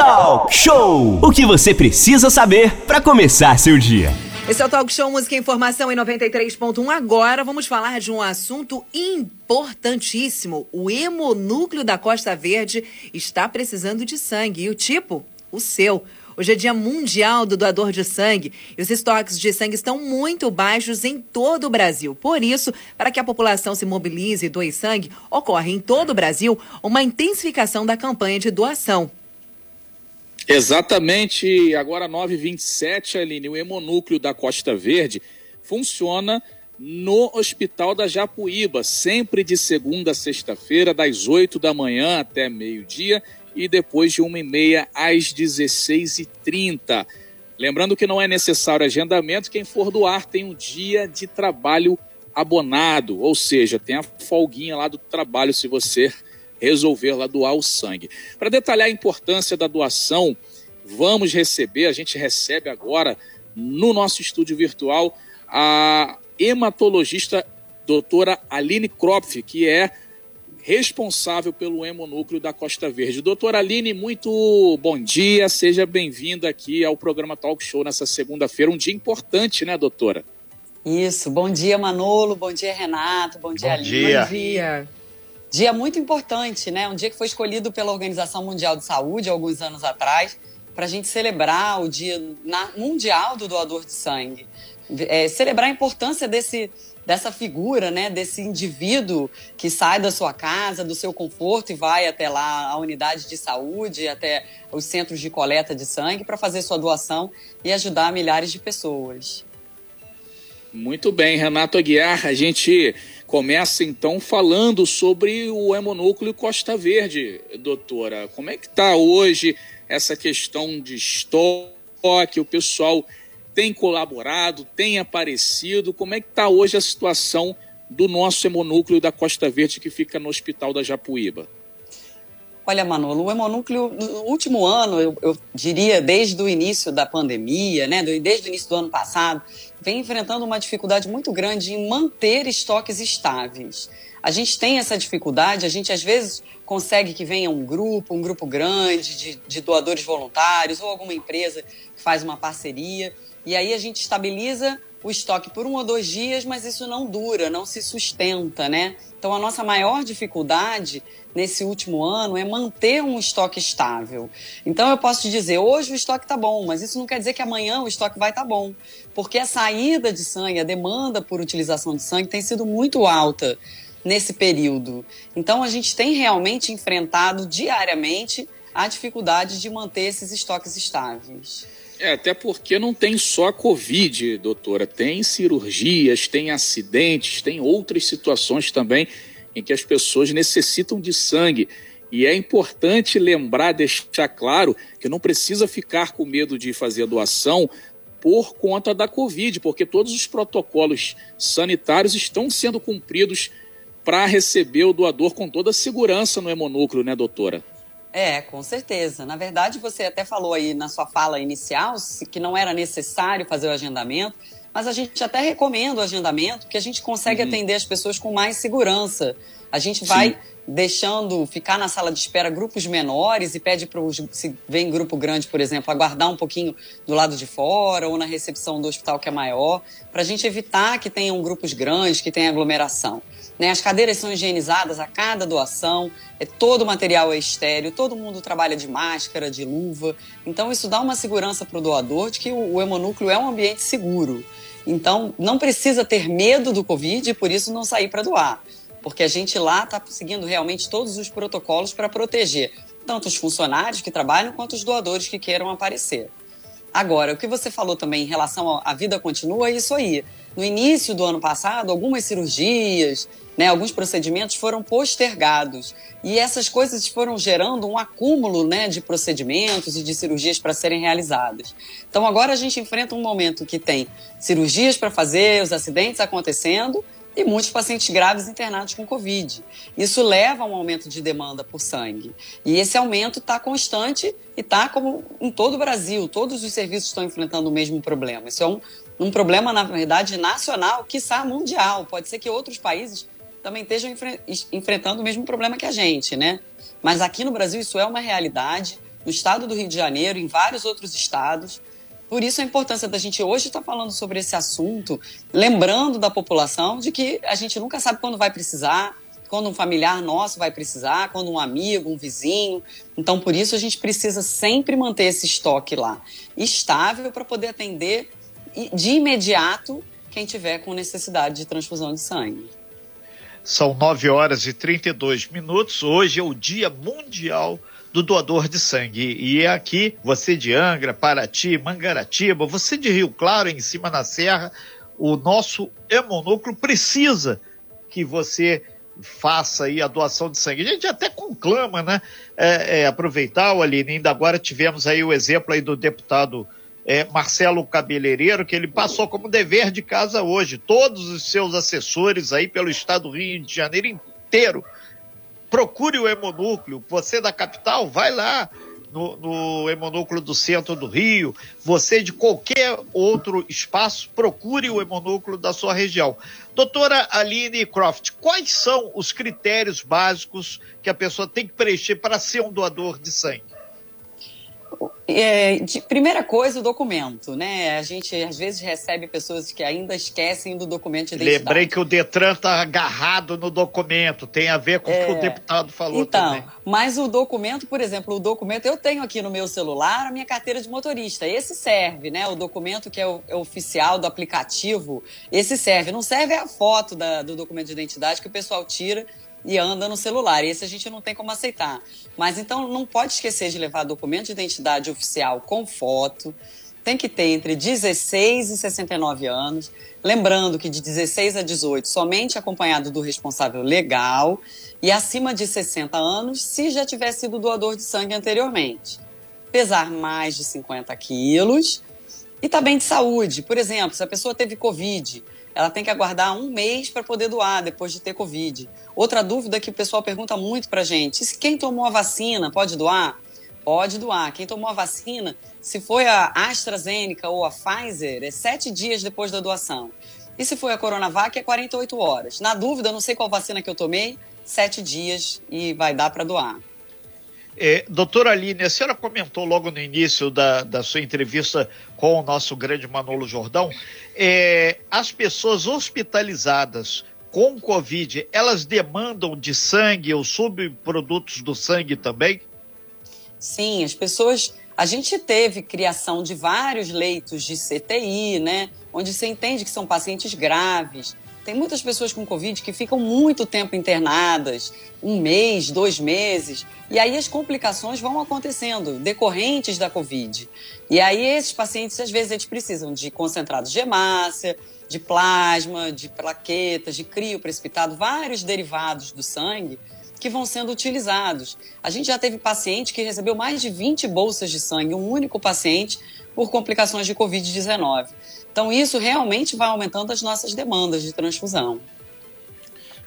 Talk Show! O que você precisa saber para começar seu dia. Esse é o Talk Show Música e Informação em 93.1. Agora vamos falar de um assunto importantíssimo. O hemonúcleo da Costa Verde está precisando de sangue. E o tipo? O seu. Hoje é dia mundial do doador de sangue e os estoques de sangue estão muito baixos em todo o Brasil. Por isso, para que a população se mobilize e doe sangue, ocorre em todo o Brasil uma intensificação da campanha de doação. Exatamente, agora 9h27, Aline, o hemonúcleo da Costa Verde funciona no Hospital da Japuíba, sempre de segunda a sexta-feira, das 8 da manhã até meio-dia e depois de 1h30 às 16h30. Lembrando que não é necessário agendamento, quem for doar tem um dia de trabalho abonado, ou seja, tem a folguinha lá do trabalho se você resolver lá doar o sangue. Para detalhar a importância da doação, vamos receber, a gente recebe agora no nosso estúdio virtual a hematologista doutora Aline Kropf, que é responsável pelo hemonúcleo da Costa Verde. Doutora Aline, muito bom dia, seja bem-vinda aqui ao programa Talk Show nessa segunda-feira, um dia importante, né, doutora? Isso, bom dia Manolo, bom dia Renato, bom dia bom Aline. Dia. Bom dia. Dia muito importante, né? Um dia que foi escolhido pela Organização Mundial de Saúde alguns anos atrás para a gente celebrar o Dia Mundial do Doador de Sangue. É, celebrar a importância desse, dessa figura, né, desse indivíduo que sai da sua casa, do seu conforto e vai até lá a unidade de saúde, até os centros de coleta de sangue para fazer sua doação e ajudar milhares de pessoas. Muito bem, Renato Aguiar, a gente começa então falando sobre o hemonúcleo Costa Verde, doutora. Como é que está hoje essa questão de estoque? O pessoal tem colaborado, tem aparecido? Como é que está hoje a situação do nosso hemonúcleo da Costa Verde que fica no Hospital da Japuíba? Olha, Manolo, o hemonúcleo, no último ano, eu, eu diria desde o início da pandemia, né, desde o início do ano passado, vem enfrentando uma dificuldade muito grande em manter estoques estáveis. A gente tem essa dificuldade, a gente às vezes consegue que venha um grupo, um grupo grande de, de doadores voluntários ou alguma empresa que faz uma parceria, e aí a gente estabiliza o estoque por um ou dois dias, mas isso não dura, não se sustenta, né? Então a nossa maior dificuldade nesse último ano é manter um estoque estável. Então eu posso te dizer, hoje o estoque está bom, mas isso não quer dizer que amanhã o estoque vai estar tá bom, porque a saída de sangue, a demanda por utilização de sangue tem sido muito alta nesse período. Então a gente tem realmente enfrentado diariamente a dificuldade de manter esses estoques estáveis. É, até porque não tem só a Covid, doutora. Tem cirurgias, tem acidentes, tem outras situações também em que as pessoas necessitam de sangue. E é importante lembrar, deixar claro, que não precisa ficar com medo de fazer doação por conta da Covid, porque todos os protocolos sanitários estão sendo cumpridos para receber o doador com toda a segurança no hemonúcleo, né, doutora? É, com certeza. Na verdade, você até falou aí na sua fala inicial que não era necessário fazer o agendamento, mas a gente até recomenda o agendamento, que a gente consegue uhum. atender as pessoas com mais segurança. A gente vai Sim. deixando ficar na sala de espera grupos menores e pede para os, se vem grupo grande, por exemplo, aguardar um pouquinho do lado de fora ou na recepção do hospital que é maior, para a gente evitar que tenham grupos grandes, que tenha aglomeração. Né? As cadeiras são higienizadas a cada doação, é, todo o material é estéreo, todo mundo trabalha de máscara, de luva. Então, isso dá uma segurança para o doador de que o, o hemonúcleo é um ambiente seguro. Então, não precisa ter medo do Covid e por isso não sair para doar. Porque a gente lá está seguindo realmente todos os protocolos para proteger tanto os funcionários que trabalham quanto os doadores que queiram aparecer. Agora, o que você falou também em relação à vida continua, é isso aí. No início do ano passado, algumas cirurgias, né, alguns procedimentos foram postergados. E essas coisas foram gerando um acúmulo né, de procedimentos e de cirurgias para serem realizadas. Então agora a gente enfrenta um momento que tem cirurgias para fazer, os acidentes acontecendo e muitos pacientes graves internados com Covid. Isso leva a um aumento de demanda por sangue. E esse aumento está constante e está como em todo o Brasil. Todos os serviços estão enfrentando o mesmo problema. Isso é um, um problema, na verdade, nacional, quiçá mundial. Pode ser que outros países também estejam enfre enfrentando o mesmo problema que a gente, né? Mas aqui no Brasil isso é uma realidade. no estado do Rio de Janeiro, em vários outros estados. Por isso a importância da gente hoje estar falando sobre esse assunto, lembrando da população de que a gente nunca sabe quando vai precisar, quando um familiar nosso vai precisar, quando um amigo, um vizinho. Então, por isso a gente precisa sempre manter esse estoque lá estável para poder atender de imediato quem tiver com necessidade de transfusão de sangue. São 9 horas e 32 minutos. Hoje é o Dia Mundial do doador de sangue. E é aqui, você de Angra, Paraty, Mangaratiba, você de Rio Claro, em cima na serra, o nosso hemonúcleo precisa que você faça aí a doação de sangue. A gente até conclama, né? É, é, aproveitar, Aline, ainda agora tivemos aí o exemplo aí do deputado é, Marcelo Cabeleireiro, que ele passou como dever de casa hoje. Todos os seus assessores aí pelo estado do Rio de Janeiro inteiro procure o hemonúcleo. Você da capital, vai lá no, no hemonúcleo do centro do Rio. Você de qualquer outro espaço, procure o hemonúcleo da sua região. Doutora Aline Croft, quais são os critérios básicos que a pessoa tem que preencher para ser um doador de sangue? É, de, primeira coisa, o documento, né? A gente às vezes recebe pessoas que ainda esquecem do documento de identidade. Lembrei que o Detran está agarrado no documento, tem a ver com o que o é, deputado falou então, também. Mas o documento, por exemplo, o documento, eu tenho aqui no meu celular a minha carteira de motorista. Esse serve, né? O documento que é, o, é oficial do aplicativo, esse serve. Não serve a foto da, do documento de identidade que o pessoal tira e anda no celular. Esse a gente não tem como aceitar. Mas então não pode esquecer de levar documento de identidade oficial com foto. Tem que ter entre 16 e 69 anos. Lembrando que de 16 a 18, somente acompanhado do responsável legal. E acima de 60 anos, se já tiver sido doador de sangue anteriormente. Pesar mais de 50 quilos. E tá bem de saúde. Por exemplo, se a pessoa teve Covid, ela tem que aguardar um mês para poder doar depois de ter Covid. Outra dúvida que o pessoal pergunta muito para gente: quem tomou a vacina pode doar? Pode doar. Quem tomou a vacina, se foi a AstraZeneca ou a Pfizer, é sete dias depois da doação. E se foi a Coronavac, é 48 horas. Na dúvida, não sei qual vacina que eu tomei, sete dias e vai dar para doar. É, doutora Aline, a senhora comentou logo no início da, da sua entrevista com o nosso grande Manolo Jordão, é, as pessoas hospitalizadas com Covid, elas demandam de sangue ou subprodutos do sangue também? Sim, as pessoas. A gente teve criação de vários leitos de CTI, né? Onde você entende que são pacientes graves. Tem muitas pessoas com Covid que ficam muito tempo internadas, um mês, dois meses, e aí as complicações vão acontecendo, decorrentes da Covid. E aí esses pacientes, às vezes, eles precisam de concentrados de hemácia, de plasma, de plaquetas, de crio precipitado, vários derivados do sangue que vão sendo utilizados. A gente já teve paciente que recebeu mais de 20 bolsas de sangue, um único paciente, por complicações de Covid-19. Então, isso realmente vai aumentando as nossas demandas de transfusão.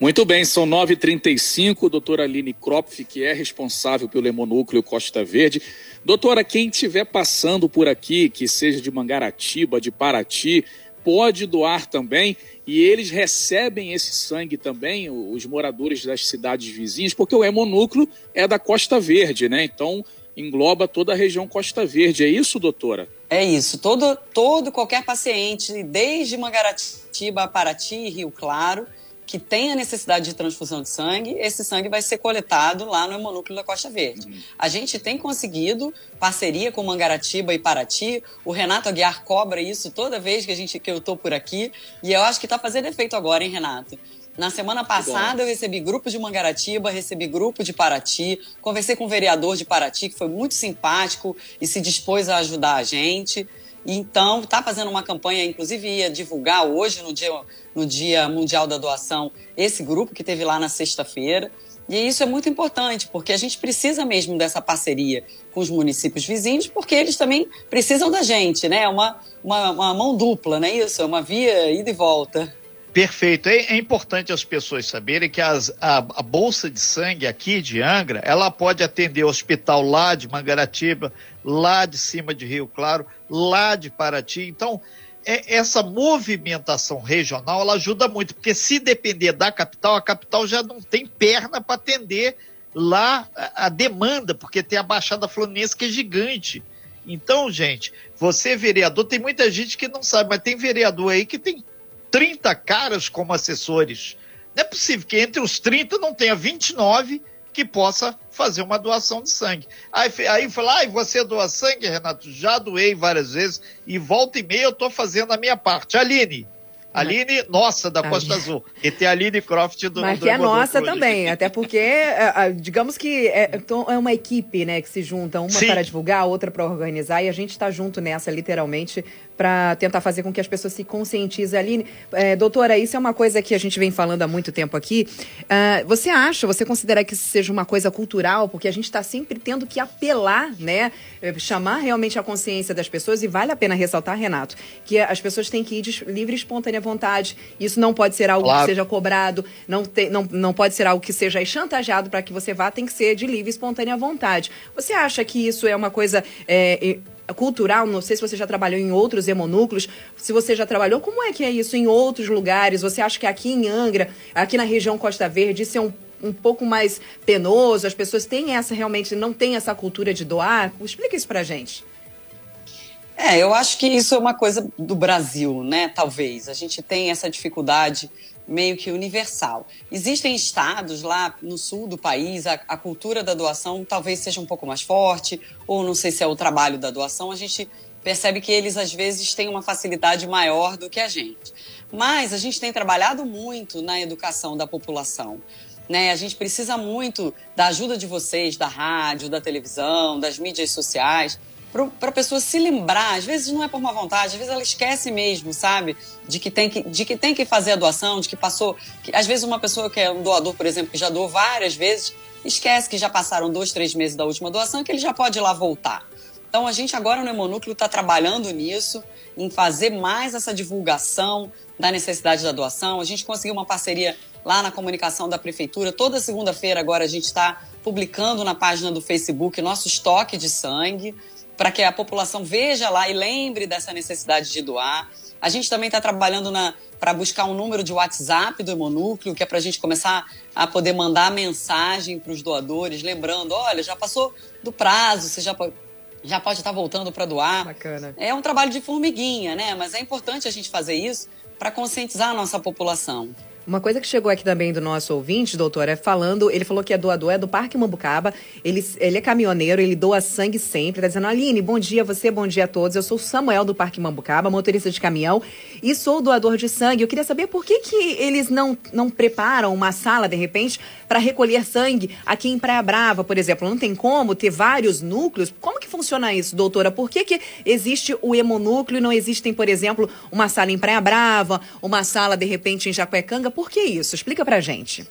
Muito bem, são 9h35, doutora Aline Kropf, que é responsável pelo hemonúcleo Costa Verde. Doutora, quem estiver passando por aqui, que seja de Mangaratiba, de Paraty, pode doar também e eles recebem esse sangue também, os moradores das cidades vizinhas, porque o hemonúcleo é da Costa Verde, né? Então engloba toda a região Costa Verde. É isso, doutora? É isso. Todo, todo qualquer paciente, desde Mangaratiba a Paraty, Rio Claro, que tenha necessidade de transfusão de sangue, esse sangue vai ser coletado lá no hemonúcleo da Costa Verde. Uhum. A gente tem conseguido parceria com Mangaratiba e Paraty. O Renato Aguiar cobra isso toda vez que, a gente, que eu estou por aqui. E eu acho que está fazendo efeito agora, hein, Renato? Na semana passada eu recebi grupo de Mangaratiba, recebi grupo de Paraty, conversei com o vereador de Paraty, que foi muito simpático e se dispôs a ajudar a gente. Então, está fazendo uma campanha, inclusive ia divulgar hoje, no dia, no dia Mundial da Doação, esse grupo que teve lá na sexta-feira. E isso é muito importante, porque a gente precisa mesmo dessa parceria com os municípios vizinhos, porque eles também precisam da gente, né? É uma, uma, uma mão dupla, não é isso? É uma via ida e volta. Perfeito. É, é, importante as pessoas saberem que as, a, a, bolsa de sangue aqui de Angra, ela pode atender o hospital lá de Mangaratiba, lá de cima de Rio Claro, lá de Paraty. Então, é, essa movimentação regional ela ajuda muito, porque se depender da capital, a capital já não tem perna para atender lá a demanda, porque tem a Baixada Fluminense que é gigante. Então, gente, você vereador, tem muita gente que não sabe, mas tem vereador aí que tem 30 caras como assessores. Não é possível que entre os 30 não tenha 29 que possa fazer uma doação de sangue. Aí, aí fala, ah, você doa sangue, Renato? Já doei várias vezes e volta e meia eu estou fazendo a minha parte. Aline, Aline, nossa, da Costa Azul. E tem a Aline Croft do Mas do que é nossa também, até porque, é, é, digamos que é, então, é, uma equipe, né, que se junta, uma Sim. para divulgar, outra para organizar, e a gente está junto nessa, literalmente, para tentar fazer com que as pessoas se conscientizem. Aline, é, doutora, isso é uma coisa que a gente vem falando há muito tempo aqui. Uh, você acha, você considera que isso seja uma coisa cultural? Porque a gente está sempre tendo que apelar, né? Chamar realmente a consciência das pessoas. E vale a pena ressaltar, Renato, que as pessoas têm que ir livre e espontânea vontade. Isso não pode ser algo claro. que seja cobrado, não, te, não, não pode ser algo que seja chantageado para que você vá, tem que ser de livre e espontânea vontade. Você acha que isso é uma coisa. É, cultural, não sei se você já trabalhou em outros hemonúcleos, se você já trabalhou, como é que é isso em outros lugares? Você acha que aqui em Angra, aqui na região Costa Verde, isso é um, um pouco mais penoso? As pessoas têm essa, realmente, não têm essa cultura de doar? Explica isso pra gente. É, eu acho que isso é uma coisa do Brasil, né? Talvez. A gente tem essa dificuldade meio que universal. Existem estados lá no sul do país, a, a, cultura da doação talvez seja um pouco mais forte, ou não sei se é o trabalho da doação, a gente percebe que eles às vezes têm uma facilidade maior do que a gente. Mas a gente tem trabalhado muito na educação da população. Né? A gente precisa muito da ajuda de vocês, da rádio, da televisão, das mídias sociais, para a pessoa se lembrar, às vezes não é por má vontade, às vezes ela esquece mesmo, sabe? De que tem que, de que, tem que fazer a doação, de que passou. Que, às vezes uma pessoa que é um doador, por exemplo, que já doou várias vezes, esquece que já passaram dois, três meses da última doação que ele já pode ir lá voltar. Então a gente agora no Hemonúcleo está trabalhando nisso, em fazer mais essa divulgação da necessidade da doação. A gente conseguiu uma parceria lá na comunicação da prefeitura. Toda segunda-feira agora a gente está publicando na página do Facebook nosso estoque de sangue para que a população veja lá e lembre dessa necessidade de doar. A gente também está trabalhando para buscar um número de WhatsApp do Hemonúcleo, que é para a gente começar a poder mandar mensagem para os doadores, lembrando: olha, já passou do prazo, você já pode, já pode estar tá voltando para doar. Bacana. É um trabalho de formiguinha, né? Mas é importante a gente fazer isso para conscientizar a nossa população. Uma coisa que chegou aqui também do nosso ouvinte, doutor, é falando, ele falou que é doador, é do Parque Mambucaba, ele, ele é caminhoneiro, ele doa sangue sempre, tá dizendo, Aline, bom dia você, bom dia a todos, eu sou o Samuel do Parque Mambucaba, motorista de caminhão, e sou doador de sangue. Eu queria saber por que, que eles não, não preparam uma sala, de repente, para recolher sangue aqui em Praia Brava, por exemplo. Não tem como ter vários núcleos? Como que funciona isso, doutora? Por que, que existe o hemonúcleo e não existem, por exemplo, uma sala em Praia Brava, uma sala, de repente, em Jacuecanga? Por que isso? Explica pra gente.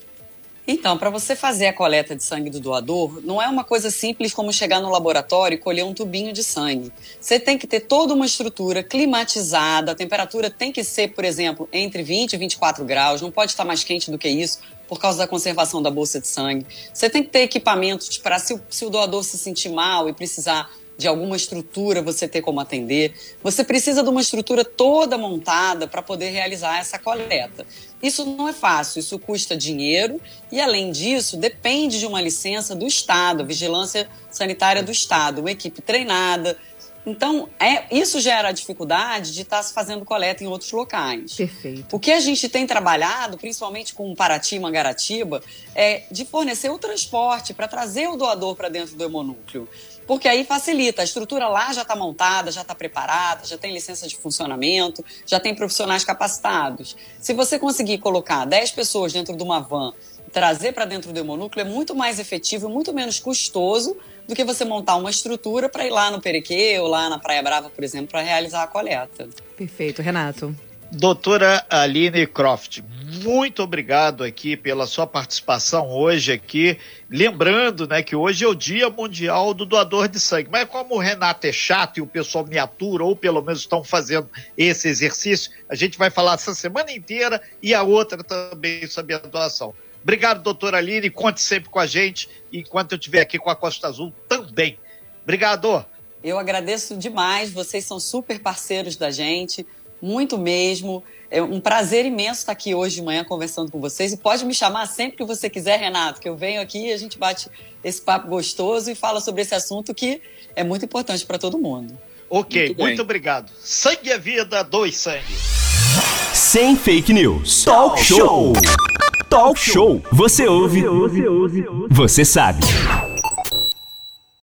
Então, para você fazer a coleta de sangue do doador, não é uma coisa simples como chegar no laboratório e colher um tubinho de sangue. Você tem que ter toda uma estrutura climatizada, a temperatura tem que ser, por exemplo, entre 20 e 24 graus, não pode estar mais quente do que isso, por causa da conservação da bolsa de sangue. Você tem que ter equipamentos para, se, se o doador se sentir mal e precisar de alguma estrutura você ter como atender. Você precisa de uma estrutura toda montada para poder realizar essa coleta. Isso não é fácil, isso custa dinheiro e, além disso, depende de uma licença do Estado, vigilância sanitária do Estado, uma equipe treinada. Então, é, isso gera a dificuldade de estar tá se fazendo coleta em outros locais. Perfeito. O que a gente tem trabalhado, principalmente com Paraty e Mangaratiba, é de fornecer o transporte para trazer o doador para dentro do hemonúcleo porque aí facilita. A estrutura lá já está montada, já está preparada, já tem licença de funcionamento, já tem profissionais capacitados. Se você conseguir colocar 10 pessoas dentro de uma van trazer para dentro do hemonúcleo, é muito mais efetivo, muito menos custoso do que você montar uma estrutura para ir lá no Perequê ou lá na Praia Brava, por exemplo, para realizar a coleta. Perfeito, Renato. Doutora Aline Croft, muito obrigado aqui pela sua participação hoje aqui. Lembrando, né, que hoje é o Dia Mundial do Doador de Sangue. Mas como o Renato é chato e o pessoal me atura, ou pelo menos estão fazendo esse exercício, a gente vai falar essa semana inteira e a outra também sobre a doação. Obrigado, doutora Aline. Conte sempre com a gente, enquanto eu estiver aqui com a Costa Azul também. Obrigado. Eu agradeço demais, vocês são super parceiros da gente muito mesmo. É um prazer imenso estar aqui hoje de manhã conversando com vocês. E pode me chamar sempre que você quiser, Renato, que eu venho aqui e a gente bate esse papo gostoso e fala sobre esse assunto que é muito importante para todo mundo. Ok, muito, muito obrigado. Sangue é vida, dois sangue. Sem fake news. Talk show. Talk show. Você ouve. Você ouve. Você sabe.